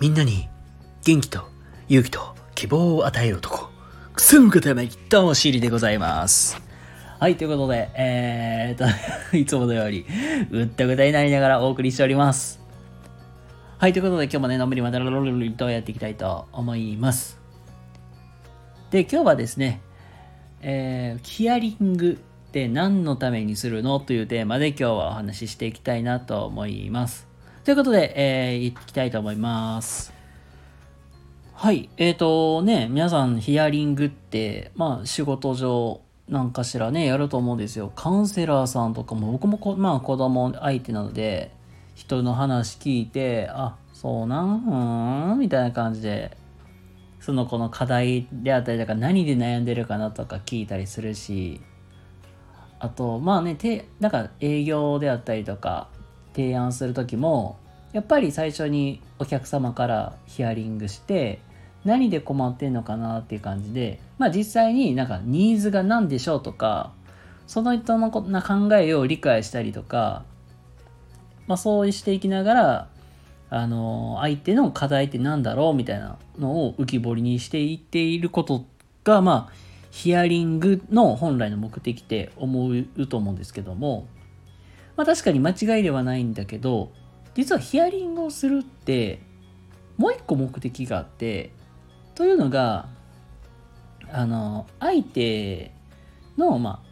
みんなに元気と勇気と希望を与える男、くすむことやめきとお尻でございます。はい、ということで、えーと、いつものように、うったくたになりながらお送りしております。はい、ということで今日もね、のんびりまたロロロロとやっていきたいと思います。で、今日はですね、えーヒアリングって何のためにするのというテーマで今日はお話ししていきたいなと思います。ということで、えー、いきたいと思います。はい。えっ、ー、とね、皆さんヒアリングって、まあ仕事上なんかしらね、やると思うんですよ。カウンセラーさんとかも、僕もこ、まあ子供相手なので、人の話聞いて、あ、そうなん？うーん？みたいな感じで、その子の課題であったりとか、何で悩んでるかなとか聞いたりするし、あと、まあね、て、なんか営業であったりとか、提案する時も、やっぱり最初にお客様からヒアリングして、何で困ってんのかなっていう感じで、まあ実際になんかニーズが何でしょうとか、その人のこな考えを理解したりとか、まあそうしていきながら、あの、相手の課題って何だろうみたいなのを浮き彫りにしていっていることが、まあ、ヒアリングの本来の目的って思うと思うんですけども、まあ確かに間違いではないんだけど、実はヒアリングをするって、もう一個目的があって、というのが、あの、相手の、まあ、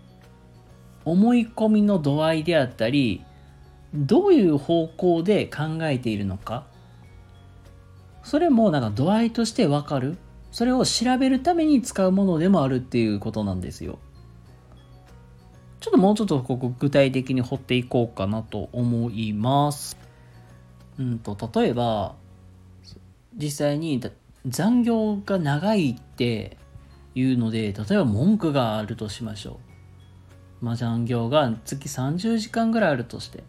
思い込みの度合いであったり、どういう方向で考えているのか、それもなんか度合いとしてわかる。それを調べるために使うものでもあるっていうことなんですよ。ちょっともうちょっとここ具体的に掘っていこうかなと思います。うんと、例えば、実際に残業が長いっていうので、例えば文句があるとしましょう。まあ、残業が月30時間ぐらいあるとして。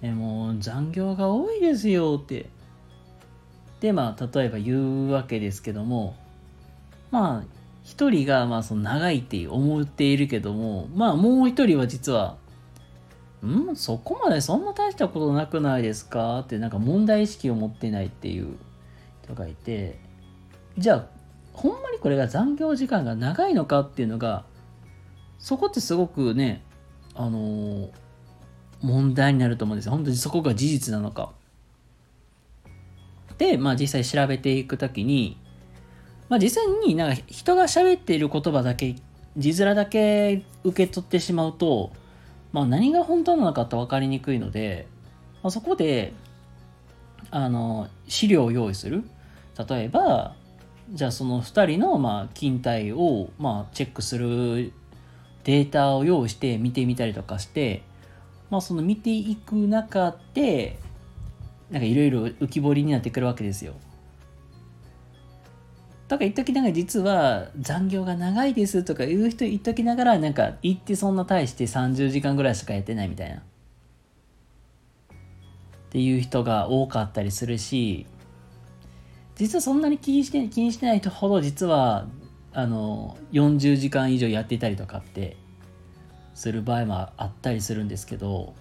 えもう残業が多いですよって。で、まあ、例えば言うわけですけども、まあ、一人が、まあ、その長いって思っているけども、まあ、もう一人は実は、ん？そこまでそんな大したことなくないですか？って、なんか問題意識を持ってないっていう人がいて、じゃあ、ほんまにこれが残業時間が長いのかっていうのが、そこってすごくね、あのー問題になると思うんですよ。本当にそこが事実なのか。で、まあ実際調べていくときに、まあ実際になんか人が喋っている言葉だけ、字面だけ受け取ってしまうと、まあ何が本当なのかって分かりにくいので、まあ、そこで、あの、資料を用意する。例えば、じゃあその2人のまあ勤怠をまあチェックするデータを用意して見てみたりとかして、まあその見ていく中で、なんかいろいろ浮き彫りになってくるわけですよ。とか言っときながら実は残業が長いですとか言う人言っときながらなんか言ってそんな大して30時間ぐらいしかやってないみたいな。っていう人が多かったりするし、実はそんなに気にして気にしてない人ほど実はあの40時間以上やっていたりとかってする場合もあったりするんですけど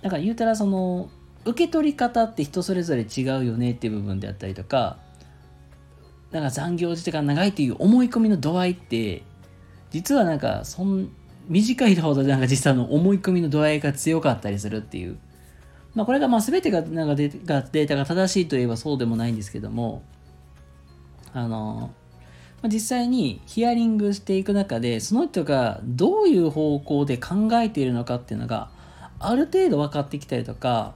だから言うたらその受け取り方って人それぞれ違うよねっていう部分であったりとかなんか残業時間が長いっていう思い込みの度合いって実はなんかそん短いほどなんか実際の思い込みの度合いが強かったりするっていう。まあこれがまあ全てがなんかデータが正しいといえばそうでもないんですけどもあの実際にヒアリングしていく中でその人がどういう方向で考えているのかっていうのがある程度分かってきたりとか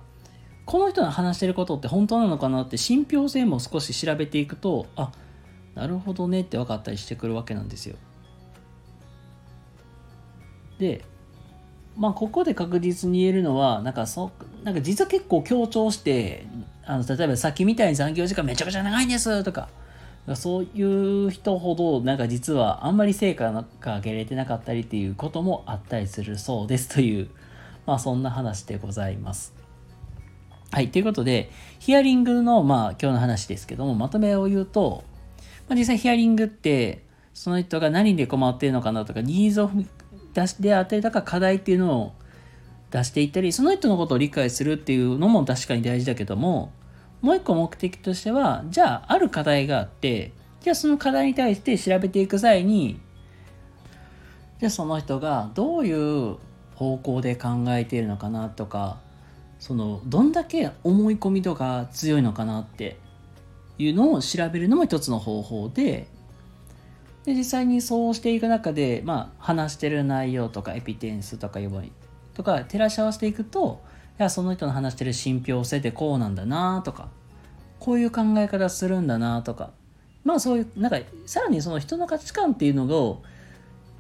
この人の話してることって本当なのかなって信憑性も少し調べていくとあなるほどねって分かったりしてくるわけなんですよ。でまあここで確実に言えるのはなんかそなんか実は結構強調してあの例えばさっきみたいに残業時間めちゃくちゃ長いんですとかそういう人ほどなんか実はあんまり成果が上げれてなかったりっていうこともあったりするそうですというまあそんな話でございます。はい。ということで、ヒアリングのまあ今日の話ですけども、まとめを言うと、まあ、実際ヒアリングって、その人が何で困っているのかなとか、ニーズを出しであったか課題っていうのを出していったりその人のことを理解するっていうのも確かに大事だけどももう一個目的としてはじゃあある課題があってじゃあその課題に対して調べていく際にじゃあその人がどういう方向で考えているのかなとかそのどんだけ思い込みとか強いのかなっていうのを調べるのも一つの方法でで実際にそうしていく中で、まあ、話してる内容とかエピテンスとか呼ばとか照らし合わせていくといやその人の話してる信憑性ってこうなんだなとかこういう考え方するんだなとかまあそういうなんかさらにその人の価値観っていうのを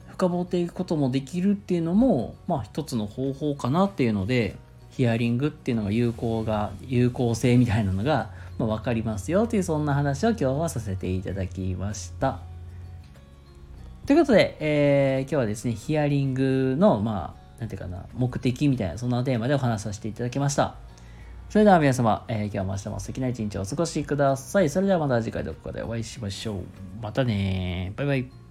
深掘っていくこともできるっていうのもまあ一つの方法かなっていうのでヒアリングっていうのが有効が有効性みたいなのが、まあ、分かりますよというそんな話を今日はさせていただきました。ということで、えー、今日はですね、ヒアリングの、まあ、なんていうかな、目的みたいな、そんなテーマでお話しさせていただきました。それでは皆様、えー、今日も明日も素敵な一日をお過ごしください。それではまた次回どこかでお会いしましょう。またねバイバイ。